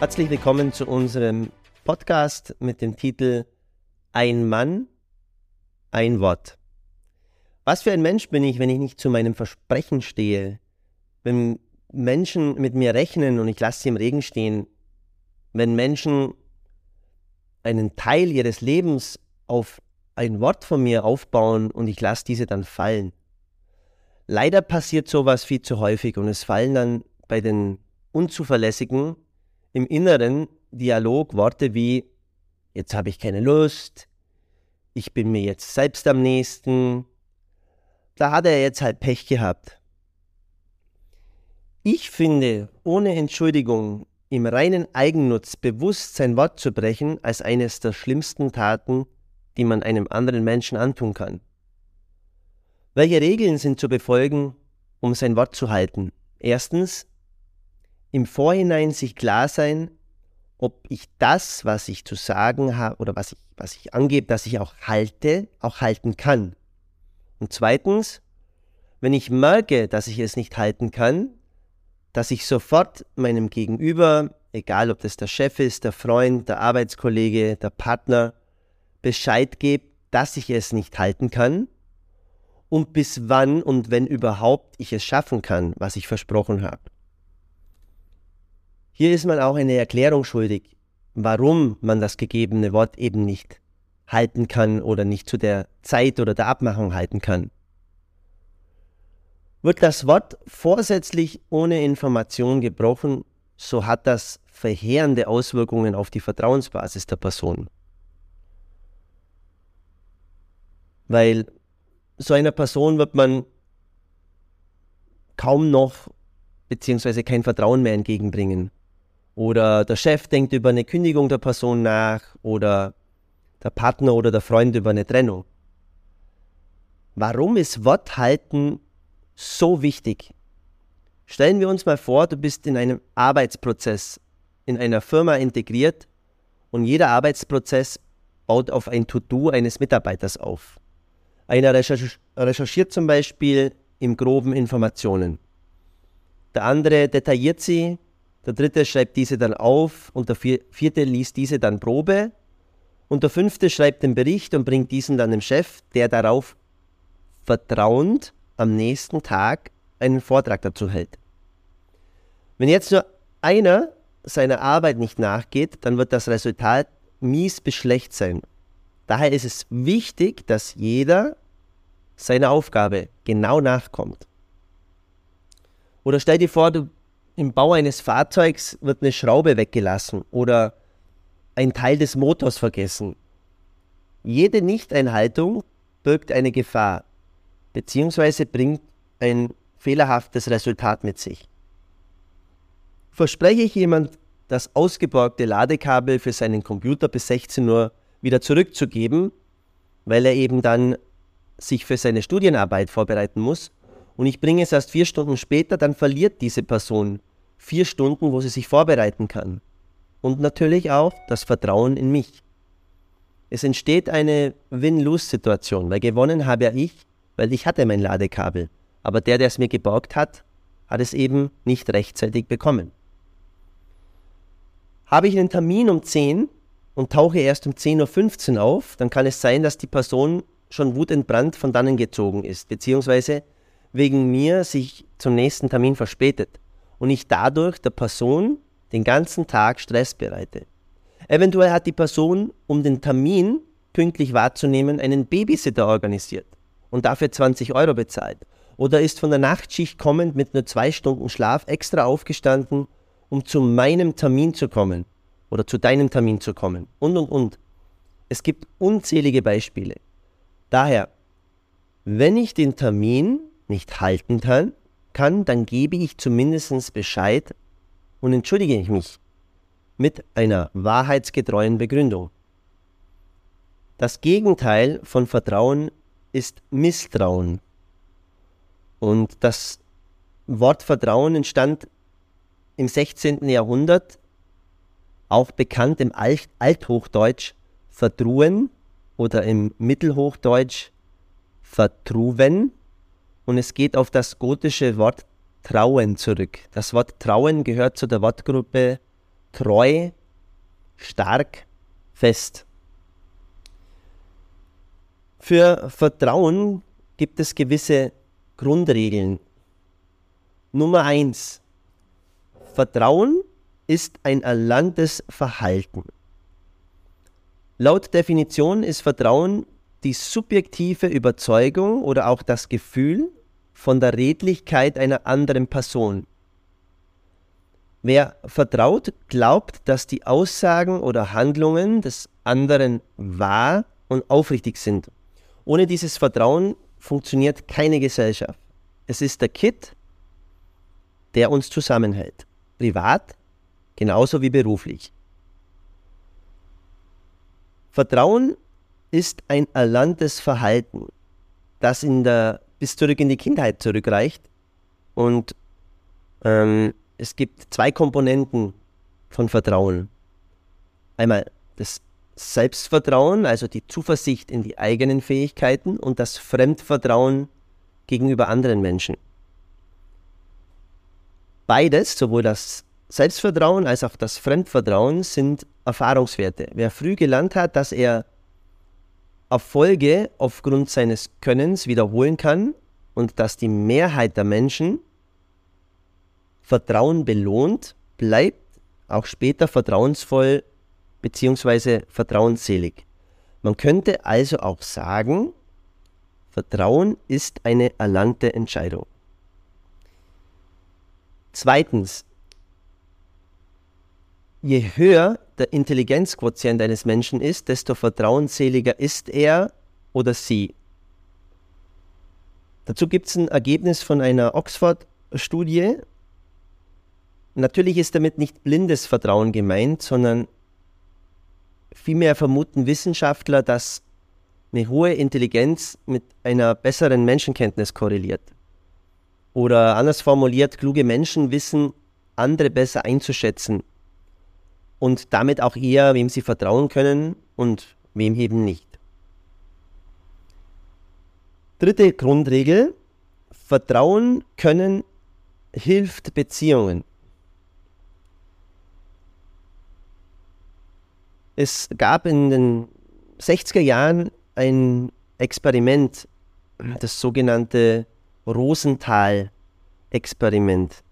Herzlich willkommen zu unserem Podcast mit dem Titel Ein Mann, ein Wort. Was für ein Mensch bin ich, wenn ich nicht zu meinem Versprechen stehe? Wenn Menschen mit mir rechnen und ich lasse sie im Regen stehen? Wenn Menschen einen Teil ihres Lebens auf ein Wort von mir aufbauen und ich lasse diese dann fallen? Leider passiert sowas viel zu häufig und es fallen dann bei den Unzuverlässigen im inneren Dialog Worte wie jetzt habe ich keine Lust, ich bin mir jetzt selbst am nächsten. Da hat er jetzt halt Pech gehabt. Ich finde, ohne Entschuldigung im reinen Eigennutz bewusst sein Wort zu brechen, als eines der schlimmsten Taten, die man einem anderen Menschen antun kann. Welche Regeln sind zu befolgen, um sein Wort zu halten? Erstens, im Vorhinein sich klar sein, ob ich das, was ich zu sagen habe oder was ich, was ich angebe, dass ich auch halte, auch halten kann. Und zweitens, wenn ich merke, dass ich es nicht halten kann, dass ich sofort meinem Gegenüber, egal ob das der Chef ist, der Freund, der Arbeitskollege, der Partner, Bescheid gebe, dass ich es nicht halten kann und bis wann und wenn überhaupt ich es schaffen kann, was ich versprochen habe. Hier ist man auch eine Erklärung schuldig, warum man das gegebene Wort eben nicht halten kann oder nicht zu der Zeit oder der Abmachung halten kann. Wird das Wort vorsätzlich ohne Information gebrochen, so hat das verheerende Auswirkungen auf die Vertrauensbasis der Person. Weil so einer Person wird man kaum noch beziehungsweise kein Vertrauen mehr entgegenbringen. Oder der Chef denkt über eine Kündigung der Person nach oder der Partner oder der Freund über eine Trennung. Warum ist Worthalten so wichtig? Stellen wir uns mal vor, du bist in einem Arbeitsprozess in einer Firma integriert und jeder Arbeitsprozess baut auf ein To-Do eines Mitarbeiters auf. Einer recherchiert zum Beispiel im groben Informationen. Der andere detailliert sie der dritte schreibt diese dann auf und der vierte liest diese dann Probe und der fünfte schreibt den Bericht und bringt diesen dann dem Chef, der darauf vertrauend am nächsten Tag einen Vortrag dazu hält. Wenn jetzt nur einer seiner Arbeit nicht nachgeht, dann wird das Resultat mies bis schlecht sein. Daher ist es wichtig, dass jeder seiner Aufgabe genau nachkommt. Oder stell dir vor, du im Bau eines Fahrzeugs wird eine Schraube weggelassen oder ein Teil des Motors vergessen. Jede Nichteinhaltung birgt eine Gefahr bzw. bringt ein fehlerhaftes Resultat mit sich. Verspreche ich jemand, das ausgeborgte Ladekabel für seinen Computer bis 16 Uhr wieder zurückzugeben, weil er eben dann sich für seine Studienarbeit vorbereiten muss, und ich bringe es erst vier Stunden später, dann verliert diese Person vier Stunden, wo sie sich vorbereiten kann. Und natürlich auch das Vertrauen in mich. Es entsteht eine Win-Lose-Situation, weil gewonnen habe ja ich, weil ich hatte mein Ladekabel. Aber der, der es mir geborgt hat, hat es eben nicht rechtzeitig bekommen. Habe ich einen Termin um 10 und tauche erst um 10.15 Uhr auf, dann kann es sein, dass die Person schon wutentbrannt von dannen gezogen ist, beziehungsweise wegen mir sich zum nächsten Termin verspätet und ich dadurch der Person den ganzen Tag Stress bereite. Eventuell hat die Person, um den Termin pünktlich wahrzunehmen, einen Babysitter organisiert und dafür 20 Euro bezahlt. Oder ist von der Nachtschicht kommend mit nur zwei Stunden Schlaf extra aufgestanden, um zu meinem Termin zu kommen oder zu deinem Termin zu kommen. Und, und, und. Es gibt unzählige Beispiele. Daher, wenn ich den Termin nicht halten kann, kann, dann gebe ich zumindest Bescheid und entschuldige ich mich mit einer wahrheitsgetreuen Begründung. Das Gegenteil von Vertrauen ist Misstrauen. Und das Wort Vertrauen entstand im 16. Jahrhundert, auch bekannt im Alt Althochdeutsch Vertruen oder im Mittelhochdeutsch Vertruven. Und es geht auf das gotische Wort Trauen zurück. Das Wort Trauen gehört zu der Wortgruppe treu, stark, fest. Für Vertrauen gibt es gewisse Grundregeln. Nummer eins: Vertrauen ist ein erlerntes Verhalten. Laut Definition ist Vertrauen die subjektive Überzeugung oder auch das Gefühl von der Redlichkeit einer anderen Person. Wer vertraut, glaubt, dass die Aussagen oder Handlungen des anderen wahr und aufrichtig sind. Ohne dieses Vertrauen funktioniert keine Gesellschaft. Es ist der Kit, der uns zusammenhält. Privat genauso wie beruflich. Vertrauen ist ein erlerntes Verhalten, das in der, bis zurück in die Kindheit zurückreicht. Und ähm, es gibt zwei Komponenten von Vertrauen. Einmal das Selbstvertrauen, also die Zuversicht in die eigenen Fähigkeiten und das Fremdvertrauen gegenüber anderen Menschen. Beides, sowohl das Selbstvertrauen als auch das Fremdvertrauen sind Erfahrungswerte. Wer früh gelernt hat, dass er Erfolge aufgrund seines Könnens wiederholen kann und dass die Mehrheit der Menschen Vertrauen belohnt, bleibt auch später vertrauensvoll bzw. vertrauensselig. Man könnte also auch sagen, Vertrauen ist eine erlangte Entscheidung. Zweitens, je höher der Intelligenzquotient eines Menschen ist, desto vertrauensseliger ist er oder sie. Dazu gibt es ein Ergebnis von einer Oxford-Studie. Natürlich ist damit nicht blindes Vertrauen gemeint, sondern vielmehr vermuten Wissenschaftler, dass eine hohe Intelligenz mit einer besseren Menschenkenntnis korreliert. Oder anders formuliert, kluge Menschen wissen, andere besser einzuschätzen und damit auch eher, wem sie vertrauen können und wem eben nicht. Dritte Grundregel, Vertrauen können hilft Beziehungen. Es gab in den 60er Jahren ein Experiment, das sogenannte Rosenthal-Experiment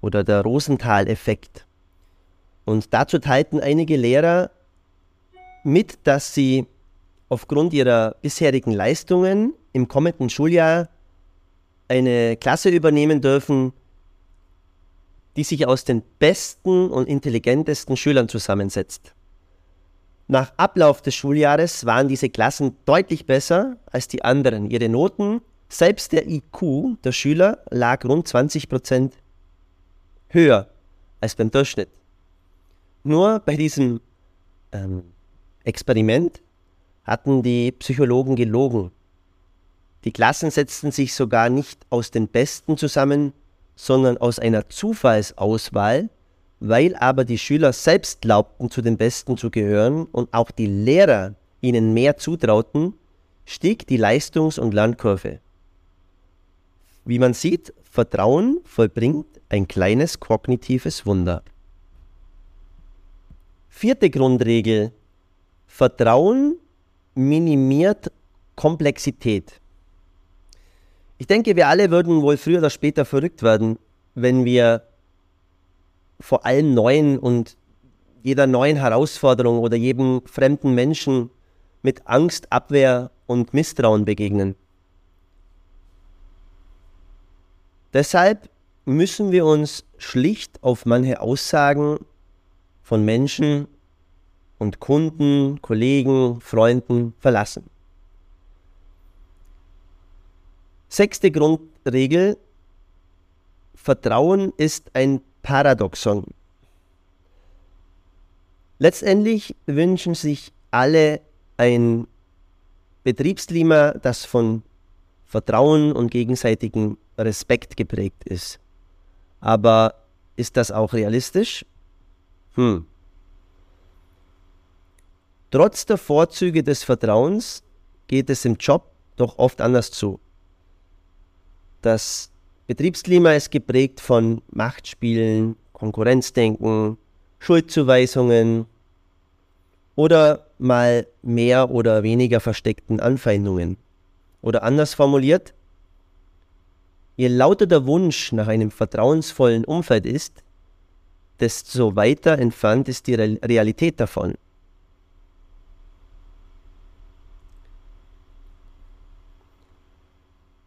oder der Rosenthal-Effekt. Und dazu teilten einige Lehrer mit, dass sie aufgrund ihrer bisherigen Leistungen im kommenden Schuljahr eine Klasse übernehmen dürfen, die sich aus den besten und intelligentesten Schülern zusammensetzt. Nach Ablauf des Schuljahres waren diese Klassen deutlich besser als die anderen. Ihre Noten, selbst der IQ der Schüler lag rund 20 Prozent höher als beim Durchschnitt. Nur bei diesem ähm, Experiment hatten die Psychologen gelogen. Die Klassen setzten sich sogar nicht aus den Besten zusammen, sondern aus einer Zufallsauswahl, weil aber die Schüler selbst glaubten, zu den Besten zu gehören und auch die Lehrer ihnen mehr zutrauten, stieg die Leistungs- und Lernkurve. Wie man sieht, Vertrauen vollbringt ein kleines kognitives Wunder. Vierte Grundregel. Vertrauen minimiert Komplexität. Ich denke, wir alle würden wohl früher oder später verrückt werden, wenn wir vor allem neuen und jeder neuen Herausforderung oder jedem fremden Menschen mit Angst, Abwehr und Misstrauen begegnen. Deshalb müssen wir uns schlicht auf manche Aussagen von Menschen und Kunden, Kollegen, Freunden verlassen. Sechste Grundregel, Vertrauen ist ein Paradoxon. Letztendlich wünschen sich alle ein Betriebsklima, das von Vertrauen und gegenseitigem Respekt geprägt ist. Aber ist das auch realistisch? Hm. Trotz der Vorzüge des Vertrauens geht es im Job doch oft anders zu. Das Betriebsklima ist geprägt von Machtspielen, Konkurrenzdenken, Schuldzuweisungen oder mal mehr oder weniger versteckten Anfeindungen. Oder anders formuliert, je lauter der Wunsch nach einem vertrauensvollen Umfeld ist, desto weiter entfernt ist die Realität davon.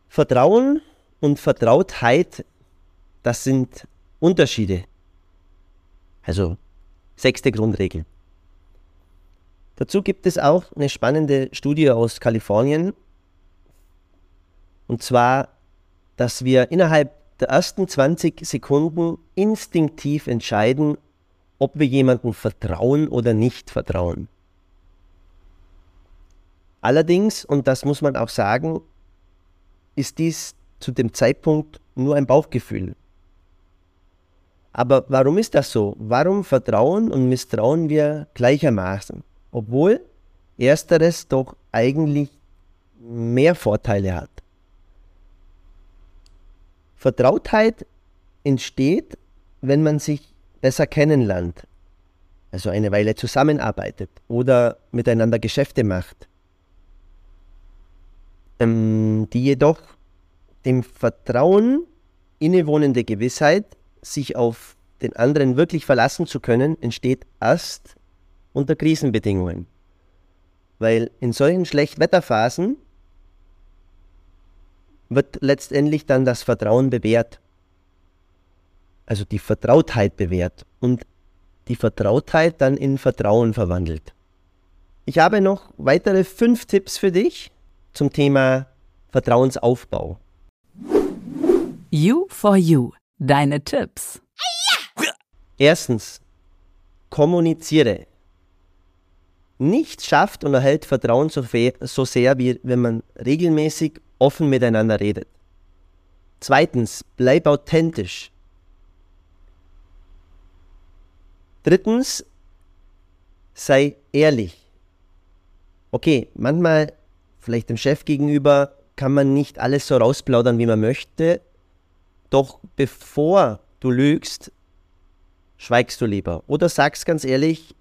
Vertrauen und Vertrautheit, das sind Unterschiede. Also sechste Grundregel. Dazu gibt es auch eine spannende Studie aus Kalifornien. Und zwar, dass wir innerhalb der ersten 20 Sekunden instinktiv entscheiden, ob wir jemandem vertrauen oder nicht vertrauen. Allerdings, und das muss man auch sagen, ist dies zu dem Zeitpunkt nur ein Bauchgefühl. Aber warum ist das so? Warum vertrauen und misstrauen wir gleichermaßen? Obwohl ersteres doch eigentlich mehr Vorteile hat. Vertrautheit entsteht, wenn man sich besser kennenlernt, also eine Weile zusammenarbeitet oder miteinander Geschäfte macht ähm, die jedoch dem Vertrauen innewohnende Gewissheit, sich auf den anderen wirklich verlassen zu können, entsteht erst unter Krisenbedingungen. Weil in solchen Schlechtwetterphasen wird letztendlich dann das Vertrauen bewährt. Also die Vertrautheit bewährt und die Vertrautheit dann in Vertrauen verwandelt. Ich habe noch weitere fünf Tipps für dich, zum Thema Vertrauensaufbau. You for You. Deine Tipps. Erstens, kommuniziere. Nichts schafft und erhält Vertrauen so, so sehr, wie wenn man regelmäßig offen miteinander redet. Zweitens, bleib authentisch. Drittens, sei ehrlich. Okay, manchmal vielleicht dem Chef gegenüber kann man nicht alles so rausplaudern, wie man möchte. Doch bevor du lügst, schweigst du lieber. Oder sagst ganz ehrlich,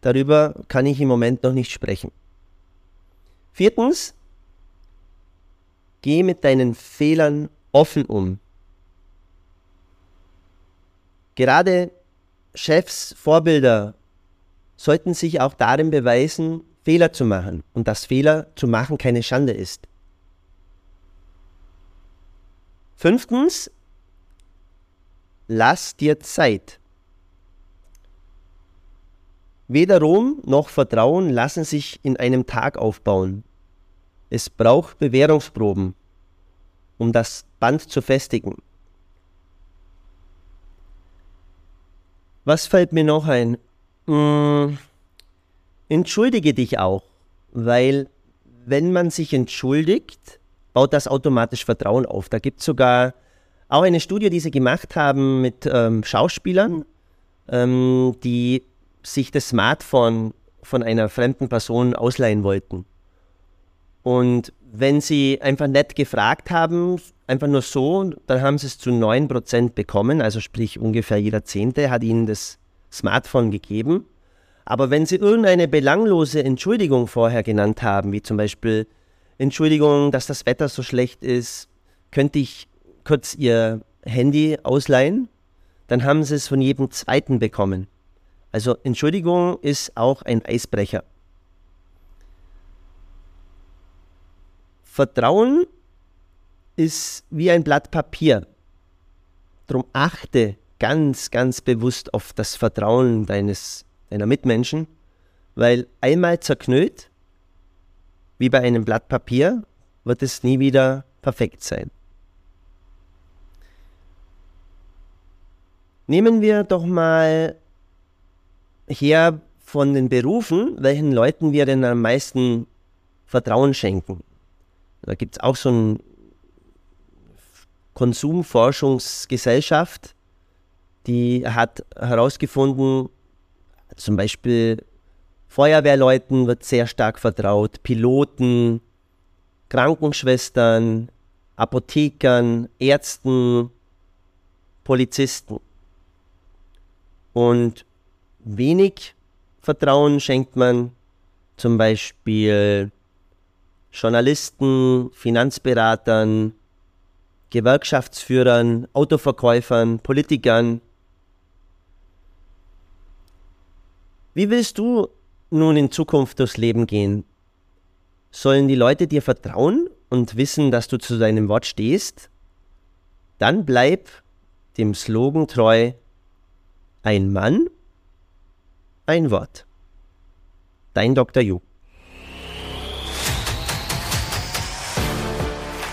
darüber kann ich im Moment noch nicht sprechen. Viertens, geh mit deinen Fehlern offen um. Gerade Chefs, Vorbilder sollten sich auch darin beweisen, Fehler zu machen und dass Fehler zu machen keine Schande ist. Fünftens, lass dir Zeit. Weder Ruhm noch Vertrauen lassen sich in einem Tag aufbauen. Es braucht Bewährungsproben, um das Band zu festigen. Was fällt mir noch ein? Hm, entschuldige dich auch, weil wenn man sich entschuldigt, baut das automatisch Vertrauen auf. Da gibt es sogar auch eine Studie, die sie gemacht haben mit ähm, Schauspielern, ähm, die sich das Smartphone von einer fremden Person ausleihen wollten. Und wenn sie einfach nett gefragt haben, einfach nur so, dann haben sie es zu 9% bekommen, also sprich ungefähr jeder Zehnte hat ihnen das Smartphone gegeben. Aber wenn Sie irgendeine belanglose Entschuldigung vorher genannt haben, wie zum Beispiel Entschuldigung, dass das Wetter so schlecht ist, könnte ich kurz Ihr Handy ausleihen? Dann haben Sie es von jedem zweiten bekommen. Also Entschuldigung ist auch ein Eisbrecher. Vertrauen ist wie ein Blatt Papier. Drum achte ganz, ganz bewusst auf das Vertrauen deines deiner Mitmenschen, weil einmal zerknüllt, wie bei einem Blatt Papier, wird es nie wieder perfekt sein. Nehmen wir doch mal her von den Berufen, welchen Leuten wir denn am meisten Vertrauen schenken. Da gibt es auch so eine Konsumforschungsgesellschaft, die hat herausgefunden, zum Beispiel Feuerwehrleuten wird sehr stark vertraut, Piloten, Krankenschwestern, Apothekern, Ärzten, Polizisten. Und wenig Vertrauen schenkt man zum Beispiel Journalisten, Finanzberatern, Gewerkschaftsführern, Autoverkäufern, Politikern. Wie willst du nun in Zukunft durchs Leben gehen? Sollen die Leute dir vertrauen und wissen, dass du zu deinem Wort stehst? Dann bleib dem Slogan treu, ein Mann, ein Wort. Dein Dr. Ju.